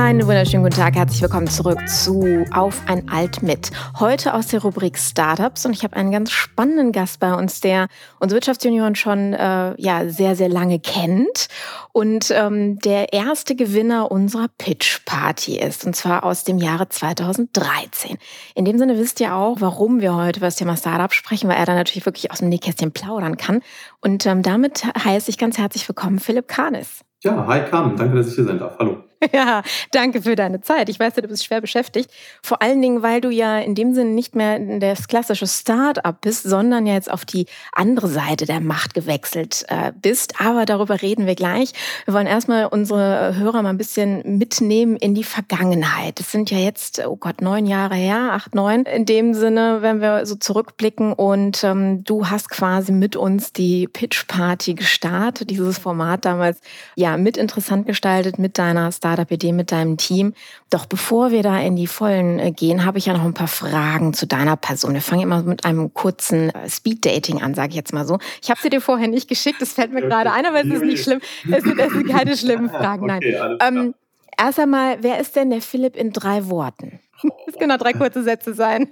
Einen wunderschönen guten Tag, herzlich willkommen zurück zu Auf ein Alt mit. Heute aus der Rubrik Startups und ich habe einen ganz spannenden Gast bei uns, der unsere Wirtschaftsjunioren schon äh, ja sehr sehr lange kennt und ähm, der erste Gewinner unserer Pitch Party ist und zwar aus dem Jahre 2013. In dem Sinne wisst ihr auch, warum wir heute über das Thema Startup sprechen, weil er da natürlich wirklich aus dem Nähkästchen plaudern kann. Und ähm, damit heiße ich ganz herzlich willkommen Philipp Kahnes. Ja, hi Carmen, danke, dass ich hier sein darf. Hallo. Ja, danke für deine Zeit. Ich weiß, du bist schwer beschäftigt. Vor allen Dingen, weil du ja in dem Sinne nicht mehr das klassische Start-up bist, sondern ja jetzt auf die andere Seite der Macht gewechselt äh, bist. Aber darüber reden wir gleich. Wir wollen erstmal unsere Hörer mal ein bisschen mitnehmen in die Vergangenheit. Es sind ja jetzt, oh Gott, neun Jahre her, acht, neun. In dem Sinne, wenn wir so zurückblicken und ähm, du hast quasi mit uns die Pitch Party gestartet, dieses Format damals ja mit interessant gestaltet mit deiner Start Startup-Idee mit deinem Team. Doch bevor wir da in die Vollen äh, gehen, habe ich ja noch ein paar Fragen zu deiner Person. Wir fangen immer mit einem kurzen äh, Speed-Dating an, sage ich jetzt mal so. Ich habe sie dir vorher nicht geschickt, das fällt mir gerade ein, aber es ist nicht schlimm. Es sind, es sind keine schlimmen Fragen, nein. Okay, ähm, erst einmal, wer ist denn der Philipp in drei Worten? Das können auch drei kurze Sätze sein.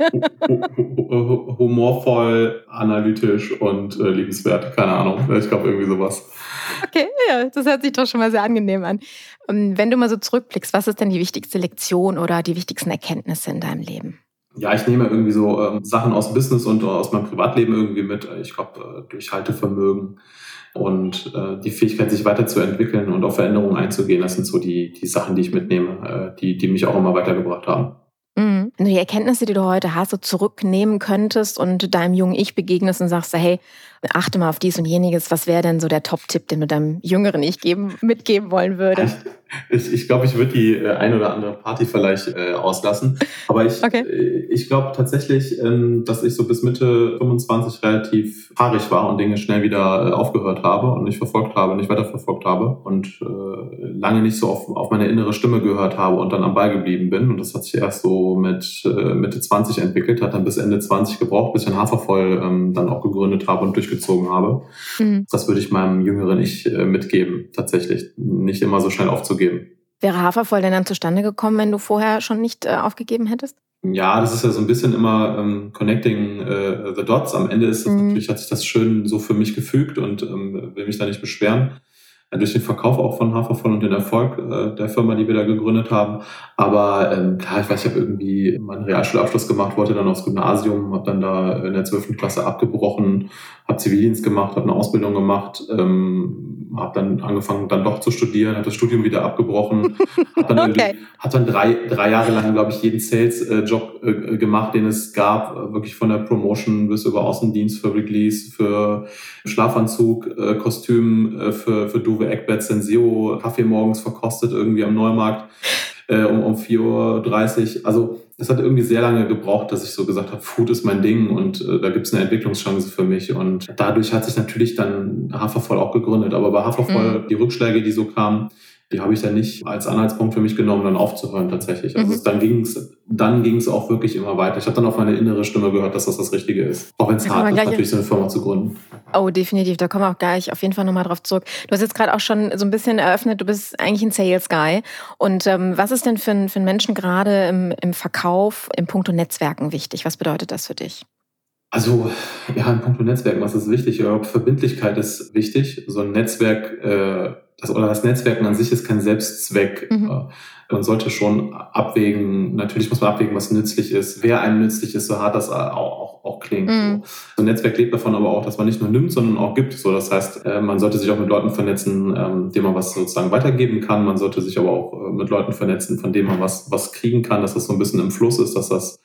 Humorvoll, analytisch und äh, liebenswert. Keine Ahnung. Ich glaube, irgendwie sowas. Okay, ja, das hört sich doch schon mal sehr angenehm an. Ähm, wenn du mal so zurückblickst, was ist denn die wichtigste Lektion oder die wichtigsten Erkenntnisse in deinem Leben? Ja, ich nehme irgendwie so ähm, Sachen aus Business und aus meinem Privatleben irgendwie mit. Ich glaube, äh, Durchhaltevermögen und äh, die Fähigkeit, sich weiterzuentwickeln und auf Veränderungen einzugehen, das sind so die, die Sachen, die ich mitnehme, äh, die, die mich auch immer weitergebracht haben. Wenn du die Erkenntnisse, die du heute hast, so zurücknehmen könntest und deinem jungen Ich begegnest und sagst, hey, achte mal auf dies und jeniges, was wäre denn so der Top-Tipp, den du deinem jüngeren Ich geben, mitgeben wollen würdest? Ich, ich glaube, ich würde die äh, ein oder andere Party vielleicht äh, auslassen. Aber ich, okay. äh, ich glaube tatsächlich, ähm, dass ich so bis Mitte 25 relativ fahrig war und Dinge schnell wieder äh, aufgehört habe und nicht verfolgt habe, nicht weiterverfolgt habe und äh, lange nicht so auf, auf meine innere Stimme gehört habe und dann am Ball geblieben bin. Und das hat sich erst so mit äh, Mitte 20 entwickelt, hat dann bis Ende 20 gebraucht, bis ich ein Hafervoll ähm, dann auch gegründet habe und durchgezogen habe. Mhm. Das würde ich meinem jüngeren Ich äh, mitgeben, tatsächlich. Nicht immer so schnell aufzugeben. Wäre Hafervoll denn dann zustande gekommen, wenn du vorher schon nicht äh, aufgegeben hättest? Ja, das ist ja so ein bisschen immer ähm, connecting äh, the dots. Am Ende ist es mhm. natürlich, hat sich das schön so für mich gefügt und ähm, will mich da nicht beschweren durch den Verkauf auch von Hafervoll und den Erfolg äh, der Firma, die wir da gegründet haben. Aber ähm, klar, ich weiß, ich habe irgendwie meinen Realschulabschluss gemacht, wollte dann aufs Gymnasium, habe dann da in der 12. Klasse abgebrochen, habe Zivildienst gemacht, habe eine Ausbildung gemacht, ähm, habe dann angefangen, dann doch zu studieren, habe das Studium wieder abgebrochen, habe dann, okay. hab dann drei, drei Jahre lang, glaube ich, jeden Sales-Job äh, gemacht, den es gab, wirklich von der Promotion bis über Außendienst für Wrigley's, für Schlafanzug, äh, Kostüm, äh, für, für Duve Eckbett Senseo, Kaffee morgens verkostet irgendwie am Neumarkt äh, um, um 4.30 Uhr. Also es hat irgendwie sehr lange gebraucht, dass ich so gesagt habe, Food ist mein Ding und äh, da gibt es eine Entwicklungschance für mich. Und dadurch hat sich natürlich dann Hafervoll auch gegründet. Aber bei Hafervoll, mhm. die Rückschläge, die so kamen, die habe ich dann nicht als Anhaltspunkt für mich genommen, dann aufzuhören tatsächlich. Also mhm. dann ging es dann ging's auch wirklich immer weiter. Ich habe dann auf meine innere Stimme gehört, dass das das Richtige ist. Auch wenn es hart ist, natürlich so eine Firma zu gründen. Oh, definitiv. Da kommen wir auch gleich auf jeden Fall nochmal drauf zurück. Du hast jetzt gerade auch schon so ein bisschen eröffnet, du bist eigentlich ein Sales-Guy. Und ähm, was ist denn für, für einen Menschen gerade im, im Verkauf, im Punkto Netzwerken wichtig? Was bedeutet das für dich? Also, ja, in puncto Netzwerken, was ist wichtig? Verbindlichkeit ist wichtig. So ein Netzwerk, äh, das, oder das Netzwerken an sich ist kein Selbstzweck. Mhm. Äh, man sollte schon abwägen, natürlich muss man abwägen, was nützlich ist, wer einem nützlich ist, so hart das auch, auch, auch klingt. Mhm. So. ein Netzwerk lebt davon aber auch, dass man nicht nur nimmt, sondern auch gibt. So, das heißt, äh, man sollte sich auch mit Leuten vernetzen, ähm, denen man was sozusagen weitergeben kann. Man sollte sich aber auch äh, mit Leuten vernetzen, von denen man was, was kriegen kann, dass das so ein bisschen im Fluss ist, dass das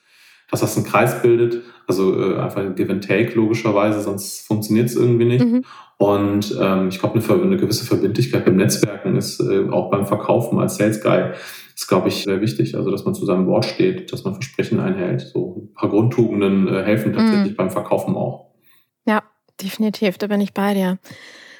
dass das einen Kreis bildet, also äh, einfach ein Give and Take logischerweise, sonst funktioniert es irgendwie nicht. Mhm. Und ähm, ich glaube, eine, eine, gewisse Verbindlichkeit beim Netzwerken ist äh, auch beim Verkaufen als Sales Guy ist, glaube ich, sehr wichtig. Also, dass man zu seinem Wort steht, dass man Versprechen einhält. So ein paar Grundtugenden äh, helfen tatsächlich mhm. beim Verkaufen auch. Ja, definitiv, da bin ich bei dir.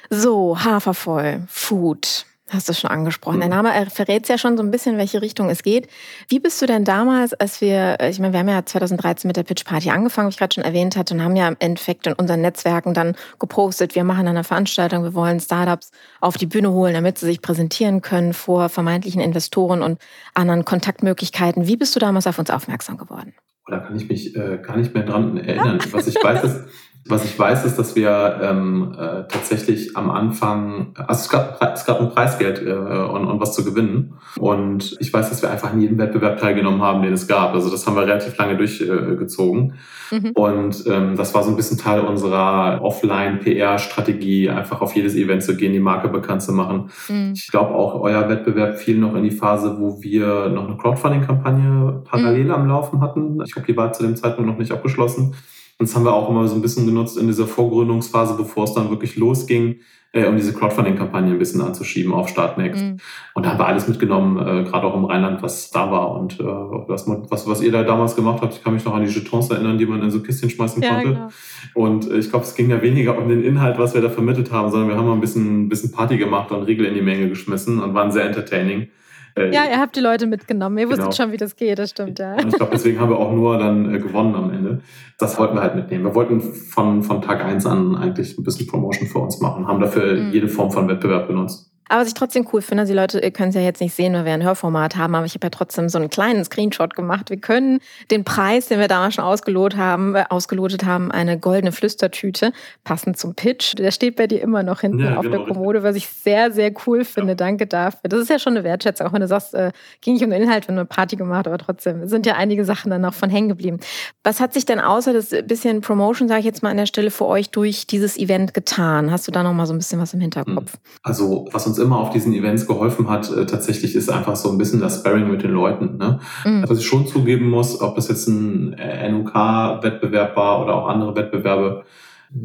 So, Hafervoll, Food. Hast du schon angesprochen. Der Name verrät ja schon so ein bisschen, in welche Richtung es geht. Wie bist du denn damals, als wir, ich meine, wir haben ja 2013 mit der Pitch Party angefangen, wie ich gerade schon erwähnt hatte, und haben ja im Endeffekt in unseren Netzwerken dann gepostet, wir machen eine Veranstaltung, wir wollen Startups auf die Bühne holen, damit sie sich präsentieren können vor vermeintlichen Investoren und anderen Kontaktmöglichkeiten. Wie bist du damals auf uns aufmerksam geworden? Da kann ich mich äh, gar nicht mehr dran erinnern. Was ich weiß, ist, was ich weiß, ist, dass wir ähm, äh, tatsächlich am Anfang, also es gab, es gab ein Preisgeld äh, und, und was zu gewinnen. Und ich weiß, dass wir einfach in jedem Wettbewerb teilgenommen haben, den es gab. Also das haben wir relativ lange durchgezogen. Äh, mhm. Und ähm, das war so ein bisschen Teil unserer Offline-PR-Strategie, einfach auf jedes Event zu gehen, die Marke bekannt zu machen. Mhm. Ich glaube auch, euer Wettbewerb fiel noch in die Phase, wo wir noch eine Crowdfunding-Kampagne parallel mhm. am Laufen hatten. Ich glaube, die war zu dem Zeitpunkt noch nicht abgeschlossen. Und das haben wir auch immer so ein bisschen genutzt in dieser Vorgründungsphase, bevor es dann wirklich losging, äh, um diese Crowdfunding-Kampagne ein bisschen anzuschieben auf Startnext. Mhm. Und da haben wir alles mitgenommen, äh, gerade auch im Rheinland, was da war. Und äh, was, was, was ihr da damals gemacht habt, ich kann mich noch an die Jetons erinnern, die man in so Kistchen schmeißen ja, konnte. Genau. Und äh, ich glaube, es ging ja weniger um den Inhalt, was wir da vermittelt haben, sondern wir haben mal ein bisschen, ein bisschen Party gemacht und Riegel in die Menge geschmissen und waren sehr entertaining. Äh, ja, ihr habt die Leute mitgenommen. Ihr wusstet genau. schon, wie das geht, das stimmt, ja. Und ich glaube, deswegen haben wir auch nur dann äh, gewonnen am Ende. Das wollten wir halt mitnehmen. Wir wollten von, von Tag eins an eigentlich ein bisschen Promotion für uns machen, haben dafür mhm. jede Form von Wettbewerb benutzt. Aber was ich trotzdem cool finde, die Leute ihr können es ja jetzt nicht sehen, weil wir ein Hörformat haben, aber ich habe ja trotzdem so einen kleinen Screenshot gemacht. Wir können den Preis, den wir damals schon ausgelotet haben, äh, ausgelotet haben, eine goldene Flüstertüte, passend zum Pitch. Der steht bei dir immer noch hinten ja, auf genau. der Kommode, was ich sehr, sehr cool finde. Ja. Danke dafür. Das ist ja schon eine Wertschätzung, auch wenn du sagst, äh, ging nicht um den Inhalt, wenn eine Party gemacht, aber trotzdem sind ja einige Sachen dann noch von hängen geblieben. Was hat sich denn außer das bisschen Promotion, sage ich jetzt mal an der Stelle, für euch durch dieses Event getan? Hast du da noch mal so ein bisschen was im Hinterkopf? Also, was uns uns immer auf diesen Events geholfen hat, äh, tatsächlich ist einfach so ein bisschen das Sparring mit den Leuten. Ne? Mhm. Was ich schon zugeben muss, ob das jetzt ein NUK-Wettbewerb war oder auch andere Wettbewerbe,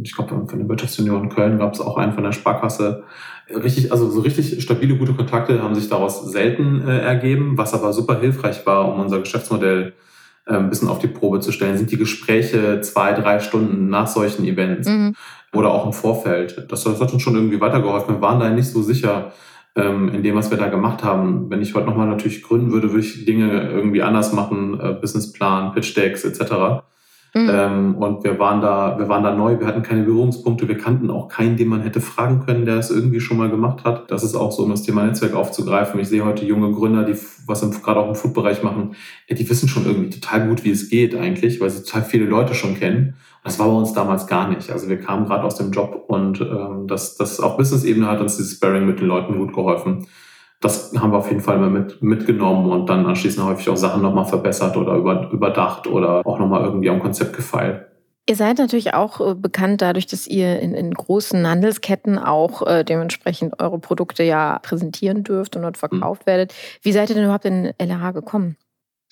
ich glaube, von der Wirtschaftsunion Köln gab es auch einen von der Sparkasse. Richtig, also so richtig stabile, gute Kontakte haben sich daraus selten äh, ergeben, was aber super hilfreich war, um unser Geschäftsmodell äh, ein bisschen auf die Probe zu stellen, sind die Gespräche zwei, drei Stunden nach solchen Events. Mhm oder auch im Vorfeld. Das, das hat uns schon irgendwie weitergeholfen. Wir waren da nicht so sicher ähm, in dem, was wir da gemacht haben. Wenn ich heute nochmal natürlich gründen würde, würde ich Dinge irgendwie anders machen, äh, Businessplan, Pitch Decks etc. Mhm. Ähm, und wir waren da, wir waren da neu, wir hatten keine Berührungspunkte, wir kannten auch keinen, den man hätte fragen können, der es irgendwie schon mal gemacht hat. Das ist auch so, um das Thema Netzwerk aufzugreifen. Ich sehe heute junge Gründer, die was gerade auch im Food-Bereich machen, die wissen schon irgendwie total gut, wie es geht eigentlich, weil sie total viele Leute schon kennen. Das war bei uns damals gar nicht. Also wir kamen gerade aus dem Job und ähm, das, das auf Business-Ebene hat uns dieses Sparring mit den Leuten gut geholfen das haben wir auf jeden Fall mit, mitgenommen und dann anschließend häufig auch Sachen nochmal verbessert oder über, überdacht oder auch nochmal irgendwie am Konzept gefeilt. Ihr seid natürlich auch äh, bekannt dadurch, dass ihr in, in großen Handelsketten auch äh, dementsprechend eure Produkte ja präsentieren dürft und dort verkauft mhm. werdet. Wie seid ihr denn überhaupt in LRH gekommen?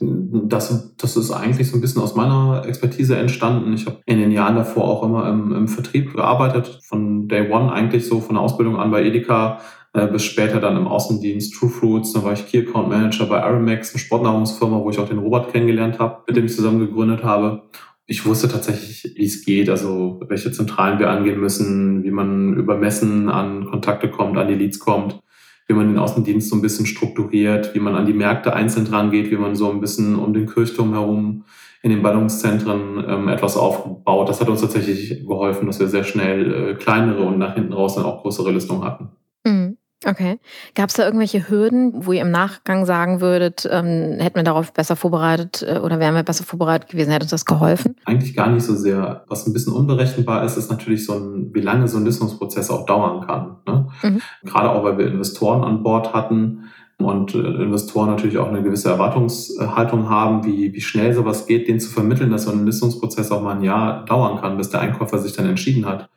Das, das ist eigentlich so ein bisschen aus meiner Expertise entstanden. Ich habe in den Jahren davor auch immer im, im Vertrieb gearbeitet, von Day One eigentlich so, von der Ausbildung an bei Edeka bis später dann im Außendienst True Fruits. Dann war ich Key Account Manager bei Aramex, eine Sportnahrungsfirma, wo ich auch den Robert kennengelernt habe, mit dem ich zusammen gegründet habe. Ich wusste tatsächlich, wie es geht, also welche Zentralen wir angehen müssen, wie man über Messen an Kontakte kommt, an die Leads kommt, wie man den Außendienst so ein bisschen strukturiert, wie man an die Märkte einzeln dran geht, wie man so ein bisschen um den Kirchturm herum in den Ballungszentren ähm, etwas aufbaut. Das hat uns tatsächlich geholfen, dass wir sehr schnell äh, kleinere und nach hinten raus dann auch größere Listungen hatten. Mhm. Okay. Gab es da irgendwelche Hürden, wo ihr im Nachgang sagen würdet, ähm, hätten wir darauf besser vorbereitet äh, oder wären wir besser vorbereitet gewesen, hätte uns das geholfen? Eigentlich gar nicht so sehr. Was ein bisschen unberechenbar ist, ist natürlich so ein, wie lange so ein Listungsprozess auch dauern kann. Ne? Mhm. Gerade auch, weil wir Investoren an Bord hatten und äh, Investoren natürlich auch eine gewisse Erwartungshaltung haben, wie, wie schnell sowas geht, denen zu vermitteln, dass so ein Listungsprozess auch mal ein Jahr dauern kann, bis der Einkäufer sich dann entschieden hat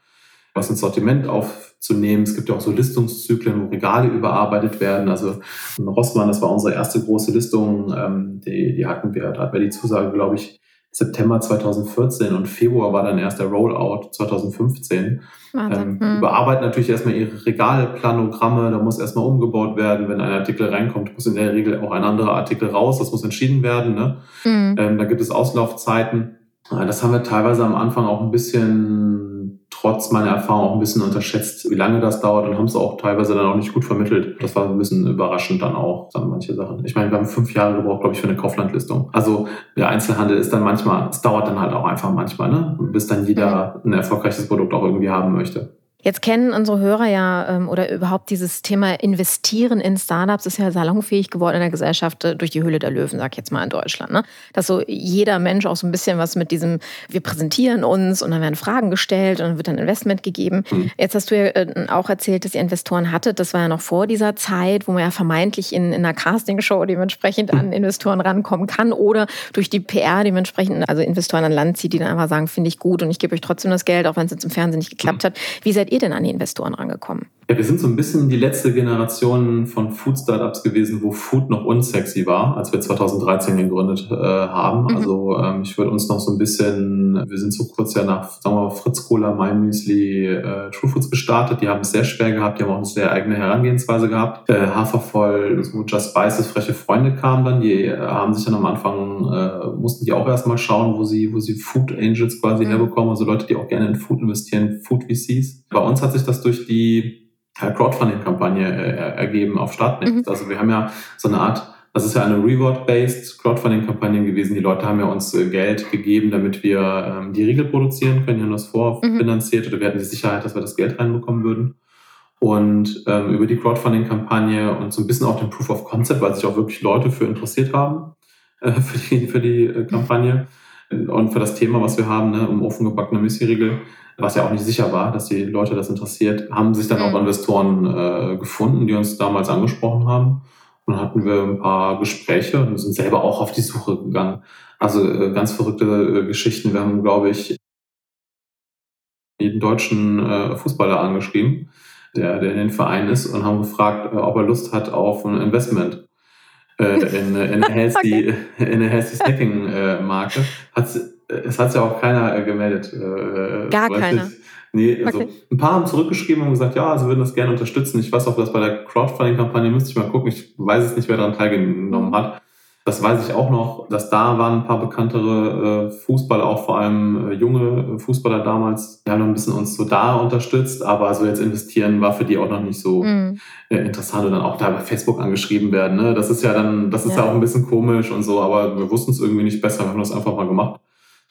was ins Sortiment aufzunehmen. Es gibt ja auch so Listungszyklen, wo Regale überarbeitet werden. Also in Rossmann, das war unsere erste große Listung, ähm, die, die hatten wir, da hatten wir die Zusage, glaube ich, September 2014 und Februar war dann erst der Rollout 2015. Ähm, hm. Überarbeiten natürlich erstmal ihre Regalplanogramme, da muss erstmal umgebaut werden. Wenn ein Artikel reinkommt, muss in der Regel auch ein anderer Artikel raus, das muss entschieden werden. Ne? Hm. Ähm, da gibt es Auslaufzeiten. Das haben wir teilweise am Anfang auch ein bisschen trotz meiner Erfahrung auch ein bisschen unterschätzt, wie lange das dauert und haben es auch teilweise dann auch nicht gut vermittelt. Das war ein bisschen überraschend dann auch, dann manche Sachen. Ich meine, wir haben fünf Jahre gebraucht, glaube ich, für eine Kauflandlistung. Also der Einzelhandel ist dann manchmal, es dauert dann halt auch einfach manchmal, ne? bis dann jeder ein erfolgreiches Produkt auch irgendwie haben möchte. Jetzt kennen unsere Hörer ja ähm, oder überhaupt dieses Thema Investieren in Startups ist ja salonfähig geworden in der Gesellschaft äh, durch die Höhle der Löwen, sag ich jetzt mal in Deutschland. Ne? Dass so jeder Mensch auch so ein bisschen was mit diesem, wir präsentieren uns und dann werden Fragen gestellt und dann wird dann Investment gegeben. Mhm. Jetzt hast du ja äh, auch erzählt, dass ihr Investoren hattet. Das war ja noch vor dieser Zeit, wo man ja vermeintlich in, in einer Castingshow dementsprechend an Investoren rankommen kann oder durch die PR dementsprechend, also Investoren an Land zieht, die dann einfach sagen, finde ich gut und ich gebe euch trotzdem das Geld, auch wenn es jetzt im Fernsehen nicht geklappt mhm. hat. Wie seid ihr denn an die Investoren rangekommen? Ja, wir sind so ein bisschen die letzte Generation von Food-Startups gewesen, wo Food noch unsexy war, als wir 2013 gegründet äh, haben. Mhm. Also ähm, ich würde uns noch so ein bisschen, wir sind so kurz ja nach, sagen wir mal, Fritz Cola, My Müsli, äh, True Foods gestartet. Die haben es sehr schwer gehabt, die haben auch eine sehr eigene Herangehensweise gehabt. Äh, Hafervoll, so Just Spices, freche Freunde kamen dann, die äh, haben sich dann am Anfang, äh, mussten die auch erstmal schauen, wo sie, wo sie Food Angels quasi mhm. herbekommen, also Leute, die auch gerne in Food investieren, Food VCs. Bei uns hat sich das durch die Crowdfunding-Kampagne äh, ergeben auf Startnext. Mhm. Also wir haben ja so eine Art, das ist ja eine Reward-based Crowdfunding-Kampagne gewesen. Die Leute haben ja uns äh, Geld gegeben, damit wir ähm, die Riegel produzieren können. Die haben das vorfinanziert mhm. oder wir hatten die Sicherheit, dass wir das Geld reinbekommen würden. Und ähm, über die Crowdfunding-Kampagne und so ein bisschen auch den Proof of Concept, weil sich auch wirklich Leute für interessiert haben, äh, für die, für die äh, Kampagne und für das Thema, was wir haben, ne, um ofengebackene Müsli-Riegel, was ja auch nicht sicher war, dass die Leute das interessiert, haben sich dann mhm. auch Investoren äh, gefunden, die uns damals angesprochen haben. Und dann hatten wir ein paar Gespräche und sind selber auch auf die Suche gegangen. Also äh, ganz verrückte äh, Geschichten. Wir haben, glaube ich, jeden deutschen äh, Fußballer angeschrieben, der, der in den Verein ist, und haben gefragt, äh, ob er Lust hat auf ein Investment in, in eine healthy, in eine healthy Snacking äh, Marke. Hat's, es hat ja auch keiner äh, gemeldet. Äh, Gar keiner. Nee, also okay. ein paar haben zurückgeschrieben und gesagt, ja, sie würden das gerne unterstützen. Ich weiß auch, dass bei der Crowdfunding-Kampagne müsste ich mal gucken. Ich weiß es nicht, wer daran teilgenommen hat. Das weiß ich auch noch, dass da waren ein paar bekanntere äh, Fußballer, auch vor allem äh, junge Fußballer damals, die haben noch ein bisschen uns so da unterstützt, aber so jetzt investieren war für die auch noch nicht so mhm. äh, interessant und dann auch da bei Facebook angeschrieben werden. Ne? Das ist ja dann, das ist ja. ja auch ein bisschen komisch und so, aber wir wussten es irgendwie nicht besser, wir haben das einfach mal gemacht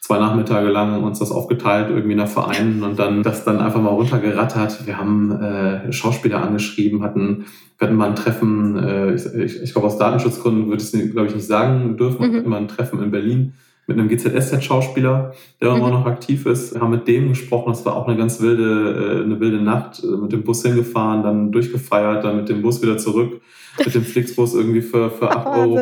zwei Nachmittage lang uns das aufgeteilt, irgendwie nach Vereinen und dann das dann einfach mal runtergerattert. Wir haben äh, Schauspieler angeschrieben, hatten, wir hatten mal ein Treffen, äh, ich, ich, ich glaube aus Datenschutzgründen würde ich es, glaube ich, nicht sagen dürfen, mhm. wir hatten mal ein Treffen in Berlin mit einem GZSZ-Schauspieler, der mhm. immer noch aktiv ist. Wir haben mit dem gesprochen, das war auch eine ganz wilde, äh, eine wilde Nacht, äh, mit dem Bus hingefahren, dann durchgefeiert, dann mit dem Bus wieder zurück, mit dem Flixbus irgendwie für, für 8 Euro.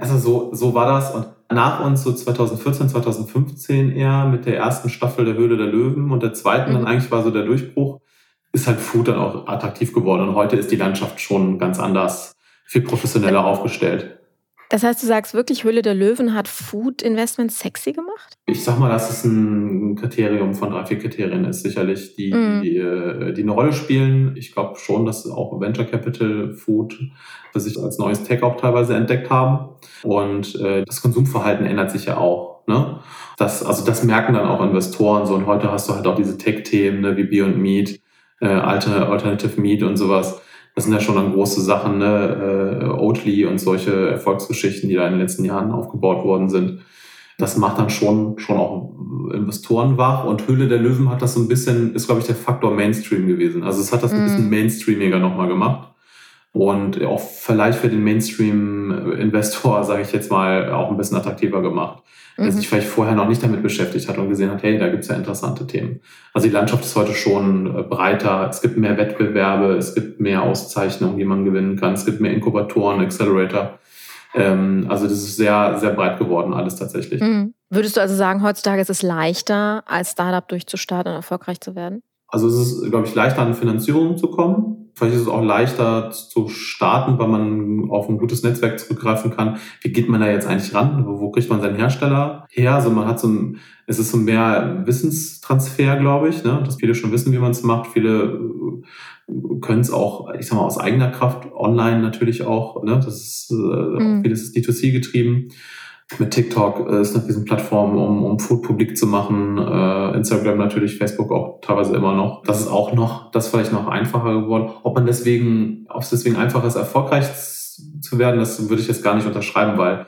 Also so, so war das und nach uns so 2014, 2015 eher mit der ersten Staffel der Höhle der Löwen und der zweiten mhm. dann eigentlich war so der Durchbruch, ist halt Food dann auch attraktiv geworden und heute ist die Landschaft schon ganz anders, viel professioneller aufgestellt. Das heißt, du sagst wirklich, Höhle der Löwen hat Food Investment sexy gemacht? Ich sag mal, dass es ein Kriterium von drei, vier Kriterien ist, sicherlich, die, mm. die, äh, die, eine Rolle spielen. Ich glaube schon, dass auch Venture Capital Food für sich als neues Tech auch teilweise entdeckt haben. Und äh, das Konsumverhalten ändert sich ja auch. Ne? Das, also das merken dann auch Investoren so. Und heute hast du halt auch diese Tech-Themen ne, wie Beyond Meat, äh, Alternative Meat und sowas das sind ja schon dann große Sachen, ne? Äh, Oatly und solche Erfolgsgeschichten, die da in den letzten Jahren aufgebaut worden sind. Das macht dann schon, schon auch Investoren wach. Und Höhle der Löwen hat das so ein bisschen, ist, glaube ich, der Faktor Mainstream gewesen. Also es hat das ein mhm. bisschen mainstreamiger nochmal gemacht. Und auch vielleicht für den Mainstream-Investor, sage ich jetzt mal, auch ein bisschen attraktiver gemacht der mhm. sich vielleicht vorher noch nicht damit beschäftigt hat und gesehen hat, hey, da gibt's ja interessante Themen. Also die Landschaft ist heute schon äh, breiter, es gibt mehr Wettbewerbe, es gibt mehr Auszeichnungen, die man gewinnen kann, es gibt mehr Inkubatoren, Accelerator. Ähm, also das ist sehr, sehr breit geworden alles tatsächlich. Mhm. Würdest du also sagen, heutzutage ist es leichter, als Startup durchzustarten und erfolgreich zu werden? Also es ist, glaube ich, leichter an Finanzierung zu kommen. Vielleicht ist es auch leichter zu starten, weil man auf ein gutes Netzwerk zurückgreifen kann. Wie geht man da jetzt eigentlich ran? Wo, kriegt man seinen Hersteller her? Also man hat so ein, es ist so mehr Wissenstransfer, glaube ich, ne? dass viele schon wissen, wie man es macht. Viele äh, können es auch, ich sag mal, aus eigener Kraft online natürlich auch. Ne? Das ist, äh, mhm. vieles ist D2C getrieben. Mit TikTok äh, ist eine Riesenplattform, um, um Food publik zu machen. Äh, Instagram natürlich, Facebook auch teilweise immer noch. Das ist auch noch, das vielleicht noch einfacher geworden. Ob man deswegen, ob es deswegen einfacher ist, erfolgreich zu werden, das würde ich jetzt gar nicht unterschreiben, weil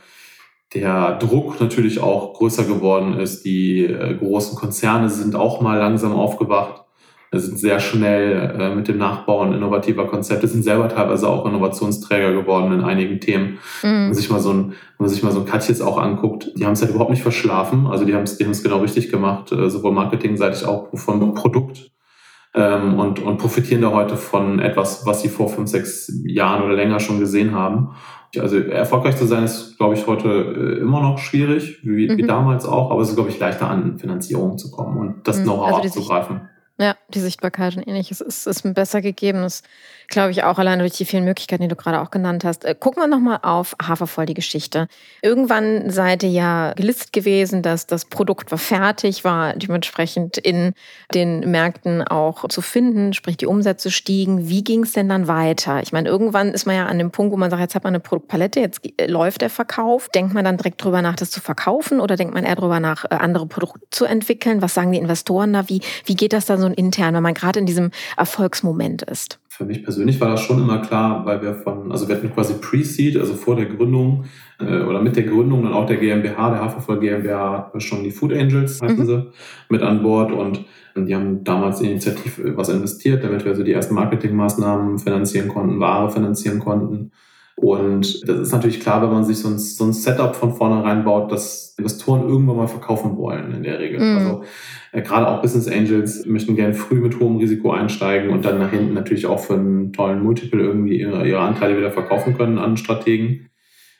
der Druck natürlich auch größer geworden ist. Die äh, großen Konzerne sind auch mal langsam aufgewacht sind sehr schnell äh, mit dem Nachbauen innovativer Konzepte, sind selber teilweise auch Innovationsträger geworden in einigen Themen. Mhm. Wenn man sich mal so ein, wenn man sich mal so ein Katjes auch anguckt, die haben es halt überhaupt nicht verschlafen. Also die haben es die haben es genau richtig gemacht, äh, sowohl marketingseitig auch vom Produkt. Ähm, und, und profitieren da heute von etwas, was sie vor fünf, sechs Jahren oder länger schon gesehen haben. Also erfolgreich zu sein ist, glaube ich, heute äh, immer noch schwierig, wie, mhm. wie damals auch, aber es ist, glaube ich, leichter an Finanzierung zu kommen und das mhm. Know-how also abzugreifen. Ja, die Sichtbarkeit und ähnliches ist, ist besser gegeben. Das glaube ich auch alleine durch die vielen Möglichkeiten, die du gerade auch genannt hast. Äh, gucken wir nochmal auf Hafervoll, die Geschichte. Irgendwann seid ihr ja gelistet gewesen, dass das Produkt war fertig, war dementsprechend in den Märkten auch zu finden, sprich die Umsätze stiegen. Wie ging es denn dann weiter? Ich meine, irgendwann ist man ja an dem Punkt, wo man sagt, jetzt hat man eine Produktpalette, jetzt läuft der Verkauf. Denkt man dann direkt drüber nach, das zu verkaufen oder denkt man eher drüber nach, äh, andere Produkte zu entwickeln? Was sagen die Investoren da? Wie, wie geht das dann so intern, wenn man gerade in diesem Erfolgsmoment ist? für mich persönlich war das schon immer klar, weil wir von, also wir hatten quasi Pre-Seed, also vor der Gründung äh, oder mit der Gründung dann auch der GmbH, der Hafervoll GmbH, hatten schon die Food Angels, heißen mhm. sie, mit an Bord und die haben damals initiativ was investiert, damit wir so die ersten Marketingmaßnahmen finanzieren konnten, Ware finanzieren konnten. Und das ist natürlich klar, wenn man sich so ein, so ein Setup von vornherein baut, dass Investoren irgendwann mal verkaufen wollen in der Regel. Mhm. Also äh, gerade auch Business Angels möchten gerne früh mit hohem Risiko einsteigen und dann nach hinten natürlich auch für einen tollen Multiple irgendwie ihre, ihre Anteile wieder verkaufen können an Strategen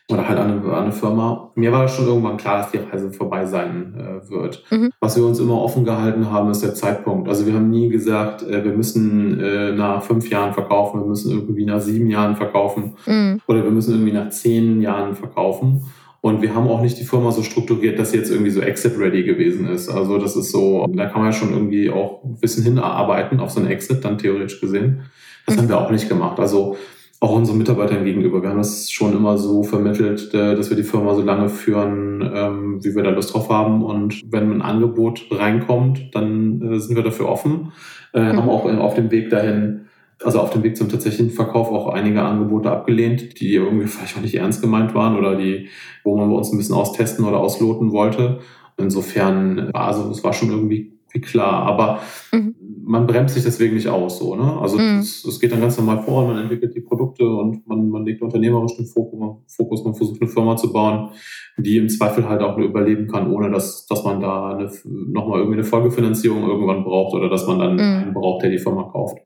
oder halt an eine, an eine Firma. Mir war schon irgendwann klar, dass die Reise vorbei sein äh, wird. Mhm. Was wir uns immer offen gehalten haben, ist der Zeitpunkt. Also wir haben nie gesagt, äh, wir müssen äh, nach fünf Jahren verkaufen, wir müssen irgendwie nach sieben Jahren verkaufen mhm. oder wir müssen irgendwie nach zehn Jahren verkaufen. Und wir haben auch nicht die Firma so strukturiert, dass sie jetzt irgendwie so exit-ready gewesen ist. Also das ist so, da kann man ja schon irgendwie auch ein bisschen hinarbeiten auf so einen Exit, dann theoretisch gesehen. Das mhm. haben wir auch nicht gemacht. Also auch unseren Mitarbeitern gegenüber. Wir haben das schon immer so vermittelt, äh, dass wir die Firma so lange führen, ähm, wie wir da Lust drauf haben. Und wenn ein Angebot reinkommt, dann äh, sind wir dafür offen. Mhm. Haben auch auf dem Weg dahin, also auf dem Weg zum tatsächlichen Verkauf auch einige Angebote abgelehnt, die irgendwie vielleicht auch nicht ernst gemeint waren oder die, wo man bei uns ein bisschen austesten oder ausloten wollte. Insofern, also es war schon irgendwie klar. Aber mhm man bremst sich deswegen nicht aus, so, ne? Also mhm. es, es, geht dann ganz normal vor, man entwickelt die Produkte und man, man legt unternehmerisch den Fokus, man versucht eine Firma zu bauen, die im Zweifel halt auch nur überleben kann, ohne dass, dass man da eine, nochmal irgendwie eine Folgefinanzierung irgendwann braucht oder dass man dann mhm. einen braucht, der die Firma kauft.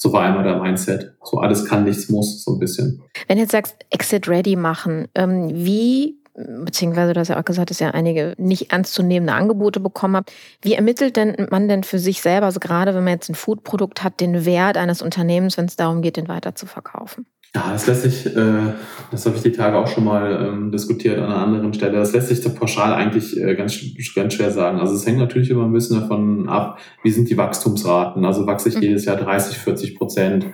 So war einmal der Mindset. So alles kann, nichts muss, so ein bisschen. Wenn du jetzt sagst, Exit Ready machen, ähm, wie beziehungsweise du hast ja auch gesagt, dass ihr einige nicht ernstzunehmende Angebote bekommen habt. Wie ermittelt denn man denn für sich selber, also gerade wenn man jetzt ein Foodprodukt hat, den Wert eines Unternehmens, wenn es darum geht, den weiter zu verkaufen? Ja, das lässt sich, äh, das habe ich die Tage auch schon mal ähm, diskutiert an einer anderen Stelle, das lässt sich pauschal eigentlich äh, ganz, ganz schwer sagen. Also es hängt natürlich immer ein bisschen davon ab, wie sind die Wachstumsraten. Also wachse ich mhm. jedes Jahr 30, 40 Prozent,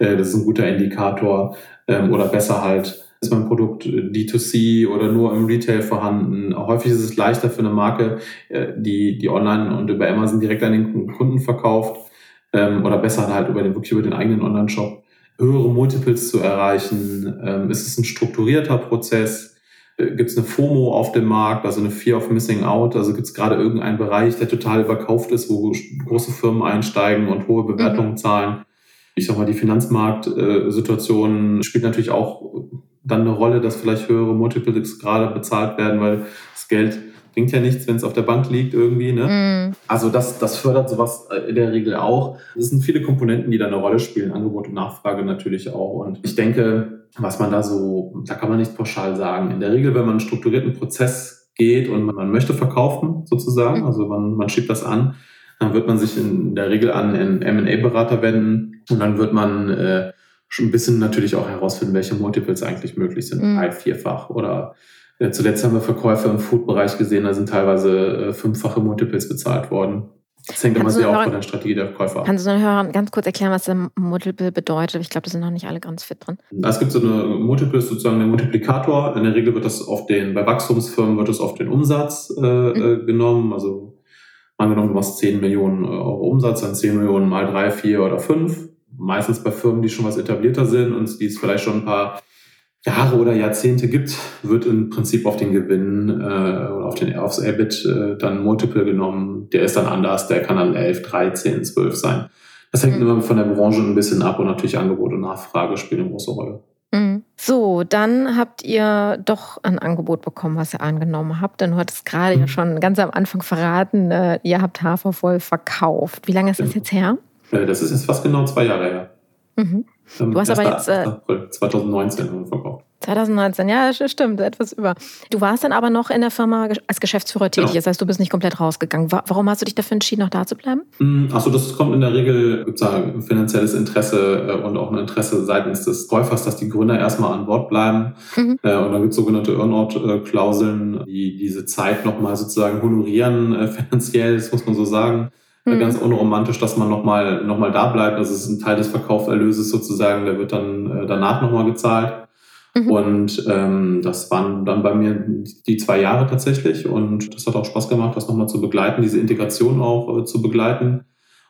äh, das ist ein guter Indikator. Ähm, oder besser halt, ist mein Produkt D2C oder nur im Retail vorhanden. Häufig ist es leichter für eine Marke, äh, die, die online und über Amazon direkt an den Kunden verkauft ähm, oder besser halt über den, wirklich über den eigenen Online-Shop höhere Multiples zu erreichen. Ähm, ist es ein strukturierter Prozess? Äh, gibt es eine FOMO auf dem Markt, also eine Fear of Missing Out? Also gibt es gerade irgendeinen Bereich, der total überkauft ist, wo große Firmen einsteigen und hohe Bewertungen mhm. zahlen? Ich sag mal, die Finanzmarktsituation spielt natürlich auch dann eine Rolle, dass vielleicht höhere Multiples gerade bezahlt werden, weil das Geld bringt ja nichts, wenn es auf der Bank liegt irgendwie. Ne? Mm. Also das, das fördert sowas äh, in der Regel auch. Es sind viele Komponenten, die da eine Rolle spielen, Angebot und Nachfrage natürlich auch. Und ich denke, was man da so, da kann man nicht pauschal sagen. In der Regel, wenn man einen strukturierten Prozess geht und man möchte verkaufen sozusagen, mhm. also man, man schiebt das an, dann wird man sich in der Regel an einen M&A-Berater wenden und dann wird man äh, schon ein bisschen natürlich auch herausfinden, welche Multiples eigentlich möglich sind. Mhm. Drei, vierfach oder äh, zuletzt haben wir Verkäufe im Food-Bereich gesehen, da sind teilweise äh, fünffache Multiples bezahlt worden. Das hängt immer sehr auch von der Strategie der Käufer ab. Kannst du den Hörern ganz kurz erklären, was der Multiple bedeutet? Ich glaube, da sind noch nicht alle ganz fit drin. Es gibt so eine Multiple, ist sozusagen der Multiplikator. In der Regel wird das auf den, bei Wachstumsfirmen wird das auf den Umsatz äh, mhm. genommen. Also angenommen, du machst 10 Millionen Euro Umsatz, dann 10 Millionen mal 3, 4 oder 5. Meistens bei Firmen, die schon was etablierter sind und die es vielleicht schon ein paar Jahre oder Jahrzehnte gibt, wird im Prinzip auf den Gewinn äh, oder auf den aufs EBIT äh, dann Multiple genommen. Der ist dann anders, der kann dann 11, 13, 12 sein. Das hängt mhm. immer von der Branche ein bisschen ab und natürlich Angebot und Nachfrage spielen eine große Rolle. Mhm. So, dann habt ihr doch ein Angebot bekommen, was ihr angenommen habt. Denn du hattest gerade mhm. ja schon ganz am Anfang verraten, äh, ihr habt Hafervoll verkauft. Wie lange ist das jetzt her? Äh, das ist jetzt fast genau zwei Jahre her. Mhm. Du hast aber jetzt. Äh, April 2019 verkauft. 2019, ja, stimmt, etwas über. Du warst dann aber noch in der Firma als Geschäftsführer tätig, genau. das heißt, du bist nicht komplett rausgegangen. Warum hast du dich dafür entschieden, noch da zu bleiben? Hm, Achso, das kommt in der Regel, gibt es ein finanzielles Interesse äh, und auch ein Interesse seitens des Käufers, dass die Gründer erstmal an Bord bleiben. Mhm. Äh, und dann gibt es sogenannte Earnout-Klauseln, die diese Zeit nochmal sozusagen honorieren, finanziell, das muss man so sagen mhm. ganz unromantisch, dass man nochmal noch mal da bleibt. Das ist ein Teil des Verkaufserlöses sozusagen, der wird dann äh, danach nochmal gezahlt. Mhm. Und ähm, das waren dann bei mir die zwei Jahre tatsächlich. Und das hat auch Spaß gemacht, das nochmal zu begleiten, diese Integration auch äh, zu begleiten.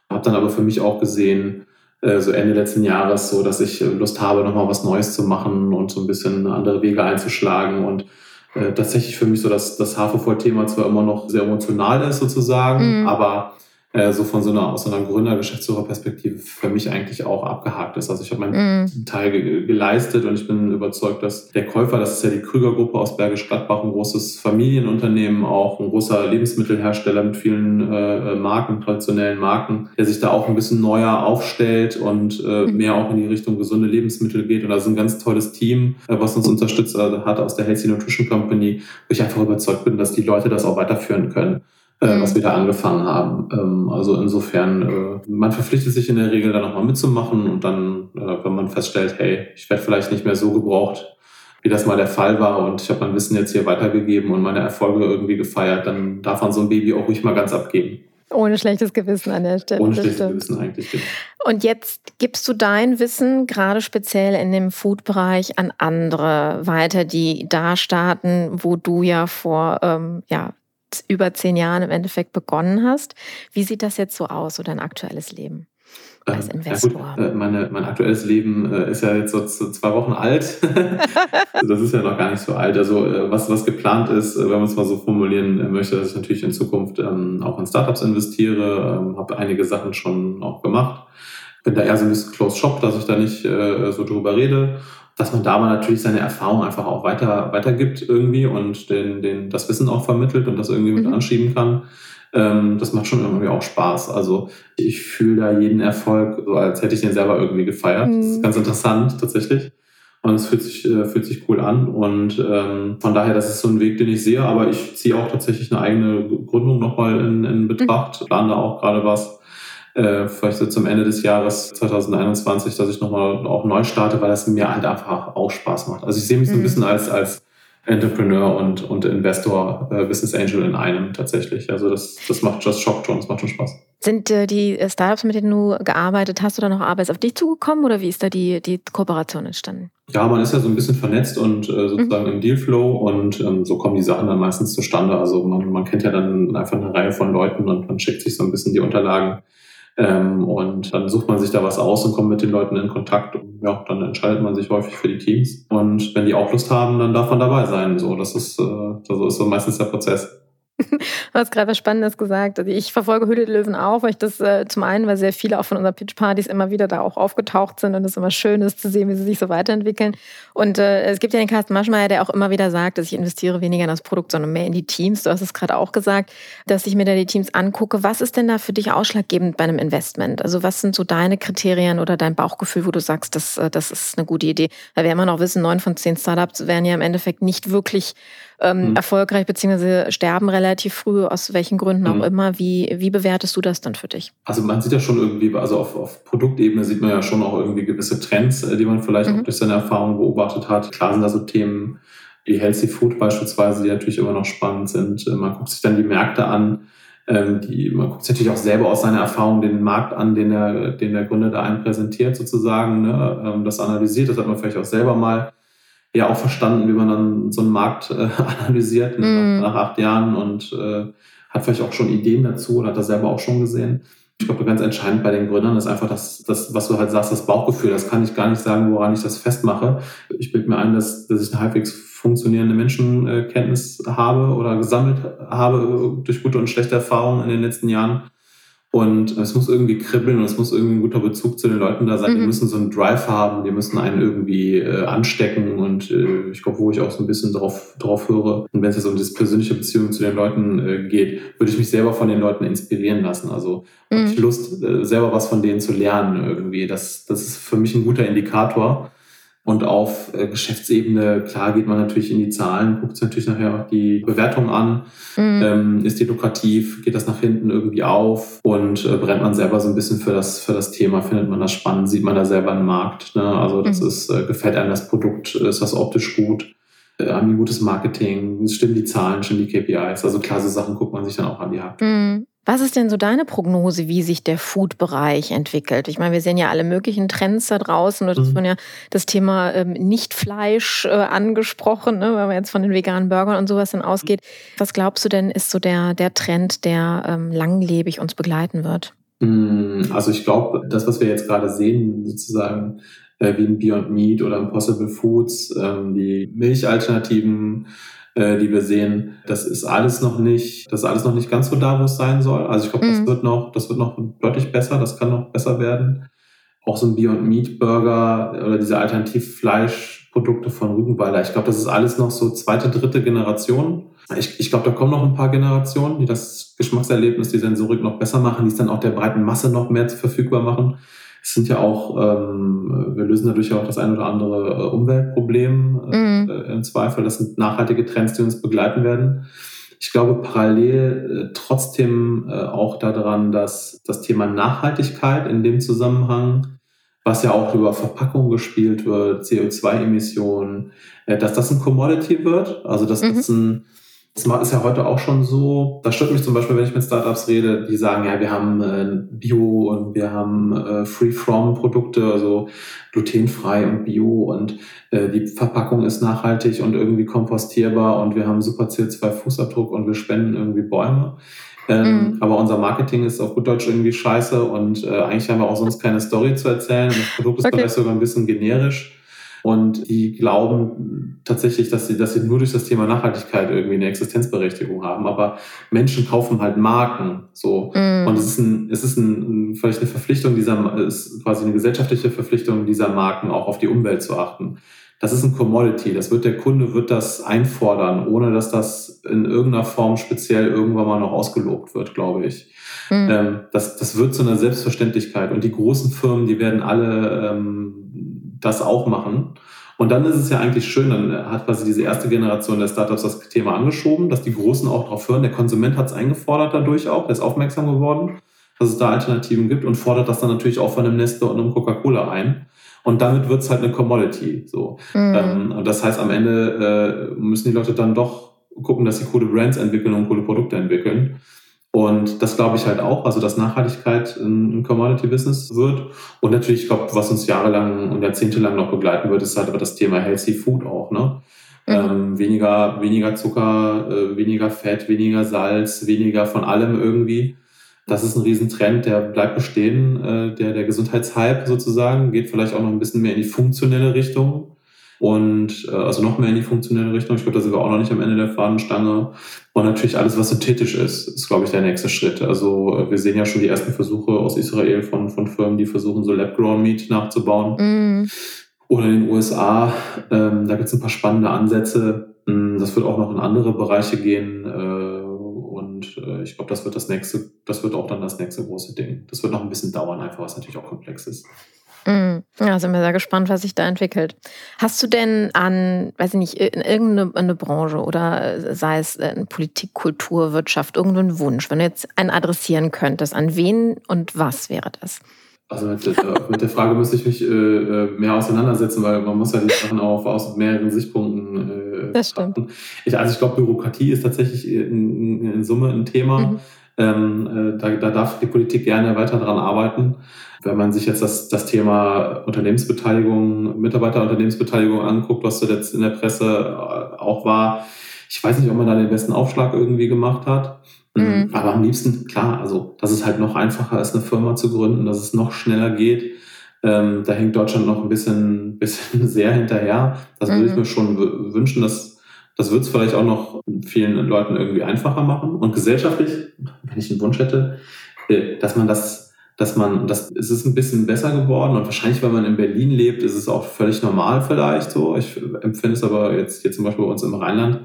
Habe dann aber für mich auch gesehen, äh, so Ende letzten Jahres, so dass ich Lust habe, nochmal was Neues zu machen und so ein bisschen andere Wege einzuschlagen. Und äh, tatsächlich für mich so, dass das Hafervoll-Thema zwar immer noch sehr emotional ist sozusagen, mhm. aber äh, so von so einer, aus so einer Gründer-Geschäftsführer-Perspektive für mich eigentlich auch abgehakt ist. Also ich habe meinen mm. Teil ge geleistet und ich bin überzeugt, dass der Käufer, das ist ja die Krüger-Gruppe aus Bergisch Gladbach, ein großes Familienunternehmen, auch ein großer Lebensmittelhersteller mit vielen äh, Marken, traditionellen Marken, der sich da auch ein bisschen neuer aufstellt und äh, mm. mehr auch in die Richtung gesunde Lebensmittel geht. Und da ist ein ganz tolles Team, äh, was uns unterstützt äh, hat aus der Healthy Nutrition Company, wo ich einfach überzeugt bin, dass die Leute das auch weiterführen können äh, mhm. was wir da angefangen haben. Ähm, also insofern, äh, man verpflichtet sich in der Regel dann nochmal mitzumachen und dann, äh, wenn man feststellt, hey, ich werde vielleicht nicht mehr so gebraucht, wie das mal der Fall war und ich habe mein Wissen jetzt hier weitergegeben und meine Erfolge irgendwie gefeiert, dann darf man so ein Baby auch ruhig mal ganz abgeben. Ohne schlechtes Gewissen an der Stelle. Ohne schlechtes Gewissen eigentlich. Genau. Und jetzt gibst du dein Wissen gerade speziell in dem Food-Bereich an andere weiter, die da starten, wo du ja vor ähm, ja, über zehn Jahren im Endeffekt begonnen hast. Wie sieht das jetzt so aus, so dein aktuelles Leben? als ähm, Investor? Ja, meine, mein aktuelles Leben äh, ist ja jetzt so zwei Wochen alt. das ist ja noch gar nicht so alt. Also äh, was, was geplant ist, äh, wenn man es mal so formulieren möchte, dass ich natürlich in Zukunft ähm, auch in Startups investiere, ähm, habe einige Sachen schon auch gemacht. Bin da eher so ein bisschen Close Shop, dass ich da nicht so drüber rede dass man da aber natürlich seine Erfahrung einfach auch weiter weitergibt irgendwie und den, den, das Wissen auch vermittelt und das irgendwie mit mhm. anschieben kann. Ähm, das macht schon irgendwie auch Spaß. Also ich fühle da jeden Erfolg, so als hätte ich den selber irgendwie gefeiert. Mhm. Das ist mhm. ganz interessant tatsächlich. Und es fühlt sich, äh, fühlt sich cool an. Und ähm, von daher, das ist so ein Weg, den ich sehe, aber ich ziehe auch tatsächlich eine eigene Gründung nochmal in, in Betracht, plane da auch gerade was äh, vielleicht so zum Ende des Jahres 2021, dass ich nochmal auch neu starte, weil das mir halt einfach auch Spaß macht. Also ich sehe mich so ein mhm. bisschen als, als Entrepreneur und, und Investor, äh, Business Angel in einem tatsächlich. Also das, das macht just Shock schon, das macht schon Spaß. Sind äh, die Startups, mit denen du gearbeitet hast, oder noch Arbeits auf dich zugekommen oder wie ist da die, die Kooperation entstanden? Ja, man ist ja so ein bisschen vernetzt und äh, sozusagen mhm. im Dealflow und ähm, so kommen die Sachen dann meistens zustande. Also man, man kennt ja dann einfach eine Reihe von Leuten und man schickt sich so ein bisschen die Unterlagen ähm, und dann sucht man sich da was aus und kommt mit den Leuten in Kontakt. Und ja, dann entscheidet man sich häufig für die Teams. Und wenn die auch Lust haben, dann darf man dabei sein. So, das ist, äh, so ist so meistens der Prozess. Du hast gerade was Spannendes gesagt. Also ich verfolge Höhle Löwen auch, weil ich das äh, zum einen, weil sehr viele auch von unseren Pitch-Partys immer wieder da auch aufgetaucht sind und es immer schön ist zu sehen, wie sie sich so weiterentwickeln. Und äh, es gibt ja den Carsten Maschmeyer, der auch immer wieder sagt, dass ich investiere weniger in das Produkt, sondern mehr in die Teams. Du hast es gerade auch gesagt, dass ich mir da die Teams angucke. Was ist denn da für dich ausschlaggebend bei einem Investment? Also was sind so deine Kriterien oder dein Bauchgefühl, wo du sagst, das, äh, das ist eine gute Idee? Weil wir immer noch wissen, neun von zehn Startups werden ja im Endeffekt nicht wirklich ähm, mhm. erfolgreich beziehungsweise sterben relativ früh, aus welchen Gründen auch mhm. immer. Wie, wie bewertest du das dann für dich? Also man sieht ja schon irgendwie, also auf, auf Produktebene sieht man ja schon auch irgendwie gewisse Trends, äh, die man vielleicht mhm. auch durch seine Erfahrung beobachtet hat. Klar sind da so Themen wie Healthy Food beispielsweise, die natürlich immer noch spannend sind. Äh, man guckt sich dann die Märkte an Ähm, die, man guckt sich natürlich auch selber aus seiner Erfahrung den Markt an, den der, den der Gründer da einen präsentiert sozusagen. Ne? Ähm, das analysiert, das hat man vielleicht auch selber mal ja auch verstanden, wie man dann so einen Markt äh, analysiert ne? mm. nach, acht Jahren und äh, hat vielleicht auch schon Ideen dazu oder hat das selber auch schon gesehen. Ich glaube, ganz entscheidend bei den Gründern ist einfach das, das, was du halt sagst, das Bauchgefühl. Das kann ich gar nicht sagen, woran ich das festmache. Ich bilde mir ein, dass, dass ich eine halbwegs funktionierende Menschenkenntnis habe oder gesammelt habe durch gute und schlechte Erfahrungen in den letzten Jahren. Und es muss irgendwie kribbeln und es muss irgendwie ein guter Bezug zu den Leuten da sein. Mhm. Die müssen so einen Drive haben, die müssen einen irgendwie äh, anstecken. Und äh, ich glaube, wo ich auch so ein bisschen drauf, drauf höre, und wenn es jetzt um das persönliche Beziehung zu den Leuten äh, geht, würde ich mich selber von den Leuten inspirieren lassen. Also mhm. habe ich Lust, äh, selber was von denen zu lernen irgendwie. Das, das ist für mich ein guter Indikator. Und auf äh, Geschäftsebene, klar, geht man natürlich in die Zahlen, guckt sich natürlich nachher auch die Bewertung an. Mhm. Ähm, ist die lukrativ? Geht das nach hinten irgendwie auf? Und äh, brennt man selber so ein bisschen für das, für das Thema? Findet man das spannend? Sieht man da selber einen Markt? Ne? Also das mhm. ist, äh, gefällt einem das Produkt? Ist das optisch gut? Äh, haben die gutes Marketing? Stimmen die Zahlen? Stimmen die KPIs? Also klar, so Sachen guckt man sich dann auch an die Hand. Mhm. Was ist denn so deine Prognose, wie sich der Food-Bereich entwickelt? Ich meine, wir sehen ja alle möglichen Trends da draußen. Und es mhm. ja das Thema ähm, Nicht-Fleisch äh, angesprochen, ne, wenn man jetzt von den veganen Burgern und sowas dann ausgeht. Was glaubst du denn, ist so der, der Trend, der ähm, langlebig uns begleiten wird? Mm, also ich glaube, das, was wir jetzt gerade sehen, sozusagen äh, wie ein Beyond Meat oder Impossible Foods, ähm, die Milchalternativen, äh, die wir sehen, das ist alles noch nicht, das ist alles noch nicht ganz so da, wo es sein soll. Also ich glaube, mhm. das wird noch, das wird noch deutlich besser, das kann noch besser werden. Auch so ein Beyond Meat Burger oder diese Alternativfleischprodukte von Rügenweiler. Ich glaube, das ist alles noch so zweite, dritte Generation. Ich, ich glaube, da kommen noch ein paar Generationen, die das Geschmackserlebnis, die Sensorik noch besser machen, die es dann auch der breiten Masse noch mehr verfügbar machen. Es sind ja auch, ähm, wir lösen dadurch auch das ein oder andere äh, Umweltproblem äh, mhm. äh, im Zweifel. Das sind nachhaltige Trends, die uns begleiten werden. Ich glaube parallel äh, trotzdem äh, auch daran, dass das Thema Nachhaltigkeit in dem Zusammenhang, was ja auch über Verpackung gespielt wird, CO2-Emissionen, äh, dass das ein Commodity wird. Also dass mhm. das ein das ist ja heute auch schon so. Das stört mich zum Beispiel, wenn ich mit Startups rede, die sagen, ja, wir haben äh, Bio und wir haben äh, Free-From-Produkte, also glutenfrei und Bio und äh, die Verpackung ist nachhaltig und irgendwie kompostierbar und wir haben super CO2-Fußabdruck und wir spenden irgendwie Bäume. Ähm, mhm. Aber unser Marketing ist auf gut Deutsch irgendwie scheiße und äh, eigentlich haben wir auch sonst keine Story zu erzählen und das Produkt ist okay. vielleicht sogar ein bisschen generisch. Und die glauben tatsächlich, dass sie, dass sie nur durch das Thema Nachhaltigkeit irgendwie eine Existenzberechtigung haben. Aber Menschen kaufen halt Marken. So. Mm. Und es ist ein, es ist ein, vielleicht eine Verpflichtung dieser, ist quasi eine gesellschaftliche Verpflichtung dieser Marken auch auf die Umwelt zu achten. Das ist ein Commodity. Das wird der Kunde wird das einfordern, ohne dass das in irgendeiner Form speziell irgendwann mal noch ausgelobt wird, glaube ich. Mhm. Ähm, das, das wird zu einer Selbstverständlichkeit. Und die großen Firmen, die werden alle ähm, das auch machen. Und dann ist es ja eigentlich schön, dann hat quasi diese erste Generation der Startups das Thema angeschoben, dass die Großen auch darauf hören. Der Konsument hat es eingefordert dadurch auch, der ist aufmerksam geworden, dass es da Alternativen gibt und fordert das dann natürlich auch von einem Nestle und einem Coca-Cola ein. Und damit wird es halt eine Commodity. So. Mhm. Ähm, und das heißt, am Ende äh, müssen die Leute dann doch gucken, dass sie coole Brands entwickeln und coole Produkte entwickeln. Und das glaube ich halt auch, also dass Nachhaltigkeit ein Commodity-Business wird. Und natürlich, ich glaube, was uns jahrelang und jahrzehntelang noch begleiten wird, ist halt aber das Thema Healthy Food auch. Ne? Mhm. Ähm, weniger, weniger Zucker, äh, weniger Fett, weniger Salz, weniger von allem irgendwie. Das ist ein Riesentrend, der bleibt bestehen. Äh, der, der Gesundheitshype sozusagen geht vielleicht auch noch ein bisschen mehr in die funktionelle Richtung und äh, also noch mehr in die funktionelle Richtung. Ich glaube, da sind wir auch noch nicht am Ende der Fahnenstange. Und natürlich alles, was synthetisch ist, ist, glaube ich, der nächste Schritt. Also äh, wir sehen ja schon die ersten Versuche aus Israel von, von Firmen, die versuchen, so Lab-Grown Meat nachzubauen. Mm. Oder in den USA, ähm, da gibt es ein paar spannende Ansätze. Mm, das wird auch noch in andere Bereiche gehen. Äh, und äh, ich glaube, das wird das nächste, das wird auch dann das nächste große Ding. Das wird noch ein bisschen dauern, einfach, was natürlich auch komplex ist. Mhm. Ja, sind wir sehr gespannt, was sich da entwickelt. Hast du denn an, weiß ich nicht, in irgendeine Branche oder äh, sei es äh, in Politik, Kultur, Wirtschaft, irgendeinen Wunsch, wenn du jetzt einen adressieren könntest, an wen und was wäre das? Also mit, mit der Frage müsste ich mich äh, mehr auseinandersetzen, weil man muss ja die Sachen auch aus mehreren Sichtpunkten äh, Das stimmt. Ich, also ich glaube, Bürokratie ist tatsächlich in, in, Summe ein Thema. Mhm Ähm, äh, da, da darf die Politik gerne weiter dran arbeiten. Wenn man sich jetzt das, das Thema Unternehmensbeteiligung, Mitarbeiterunternehmensbeteiligung anguckt, was zuletzt in der Presse äh, auch war, ich weiß nicht, ob man da den besten Aufschlag irgendwie gemacht hat. Mhm. mhm. Aber am liebsten, klar, also, dass es halt noch einfacher ist, eine Firma zu gründen, dass es noch schneller geht. Ähm, da hängt Deutschland noch ein bisschen, bisschen sehr hinterher. Das mhm. würde ich mhm. mir schon wünschen, dass das wird es vielleicht auch noch vielen Leuten irgendwie einfacher machen. Und gesellschaftlich, wenn ich einen Wunsch hätte, äh, dass man das, dass man, das es ist ein bisschen besser geworden und wahrscheinlich, wenn man in Berlin lebt, ist es auch völlig normal vielleicht so. Ich empfinde es aber jetzt hier zum Beispiel bei uns im Rheinland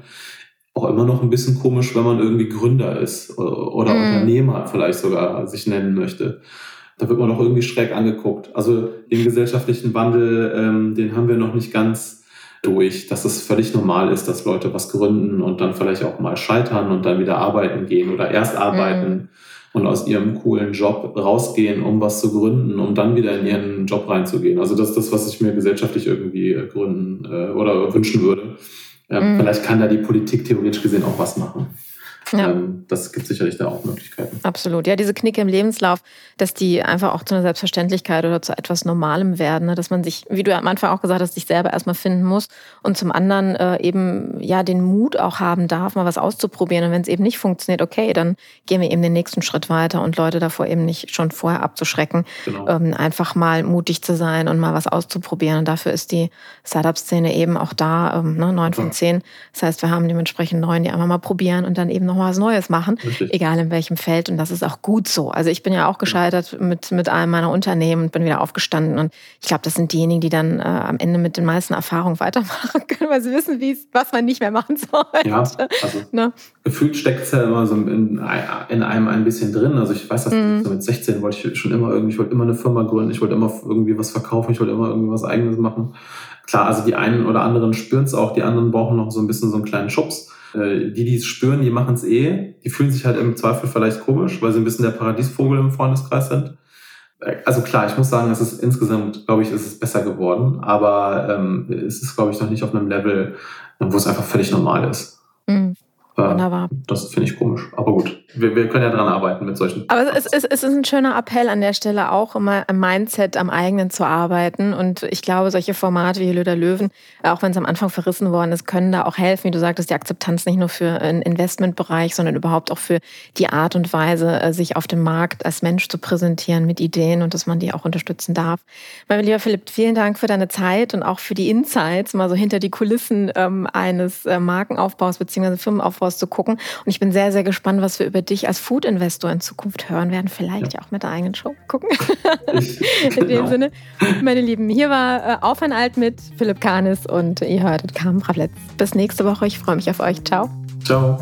auch immer noch ein bisschen komisch, wenn man irgendwie Gründer ist oder mm. Unternehmer vielleicht sogar sich nennen möchte. Da wird man doch irgendwie schräg angeguckt. Also den gesellschaftlichen Wandel, ähm, den haben wir noch nicht ganz durch, dass es völlig normal ist, dass Leute was gründen und dann vielleicht auch mal scheitern und dann wieder arbeiten gehen oder erst arbeiten mhm. und aus ihrem coolen Job rausgehen, um was zu gründen, um dann wieder in ihren Job reinzugehen. Also das ist das, was ich mir gesellschaftlich irgendwie äh, gründen äh, oder wünschen würde. Ähm, mhm. Vielleicht kann da die Politik theoretisch gesehen auch was machen. Ja. Ähm, das gibt sicherlich da auch Möglichkeiten. Absolut. Ja, diese Knicke im Lebenslauf, dass die einfach auch zu einer Selbstverständlichkeit oder zu etwas Normalem werden, ne? dass man sich, wie du am Anfang auch gesagt hast, sich selber erstmal finden muss und zum anderen äh, eben ja den Mut auch haben darf, mal was auszuprobieren. Und wenn es eben nicht funktioniert, okay, dann gehen wir eben den nächsten Schritt weiter und Leute davor eben nicht schon vorher abzuschrecken, genau. ähm, einfach mal mutig zu sein und mal was auszuprobieren. Und dafür ist die Startup-Szene eben auch da, ähm, ne, neun von zehn. Das heißt, wir haben dementsprechend neun, die einfach mal probieren und dann eben noch mal was Neues machen, Richtig. egal in welchem Feld. Und das ist auch gut so. Also ich bin ja auch gescheitert mit, mit einem meiner Unternehmen und bin wieder aufgestanden. Und ich glaube, das sind diejenigen, die dann äh, am Ende mit den meisten Erfahrungen weitermachen können, weil sie wissen, was man nicht mehr machen soll. Ja, also ne? gefühlt steckt es ja immer so in, in, einem ein bisschen drin. Also ich weiß, dass mhm. so mit 16 wollte ich schon immer irgendwie, ich wollte immer eine Firma gründen, ich wollte immer irgendwie was verkaufen, ich wollte immer irgendwie was eigenes machen. Klar, also die einen oder anderen spüren es auch, die anderen brauchen noch so ein bisschen so einen kleinen Schubs. Äh, die, die es spüren, die machen es eh. Die fühlen sich halt im Zweifel vielleicht komisch, weil sie ein bisschen der Paradiesvogel im Freundeskreis sind. Äh, also klar, ich muss sagen, es ist insgesamt, glaube ich, ist es besser geworden, aber ähm, es ist, glaube ich, noch nicht auf einem Level, wo es einfach völlig normal ist. Mhm. Wunderbar. Das finde ich komisch. Aber gut, wir, wir, können ja dran arbeiten mit solchen. Aber es, es, es ist ein schöner Appell an der Stelle auch, immer am Mindset, am eigenen zu arbeiten. Und ich glaube, solche Formate wie Löder Löwen, auch wenn es am Anfang verrissen worden ist, können da auch helfen. Wie du sagtest, die Akzeptanz nicht nur für einen Investmentbereich, sondern überhaupt auch für die Art und Weise, äh, sich auf dem Markt als Mensch zu präsentieren mit Ideen und dass man die auch unterstützen darf. Mein lieber Philipp, vielen Dank für deine Zeit und auch für die Insights, mal so hinter die Kulissen ähm, eines äh, Markenaufbaus bzw. Firmenaufbaus Forbes zu gucken. Und ich bin sehr, sehr gespannt, was wir über dich als Food-Investor in Zukunft hören werden. Vielleicht ja. auch mit der eigenen Show gucken. in genau. dem Sinne, meine Lieben, hier war äh, Auf ein Alt mit Philipp Kahnis und ihr hörtet Carmen Bravletz. Bis nächste Woche. Ich freue mich auf euch. Ciao. Ciao.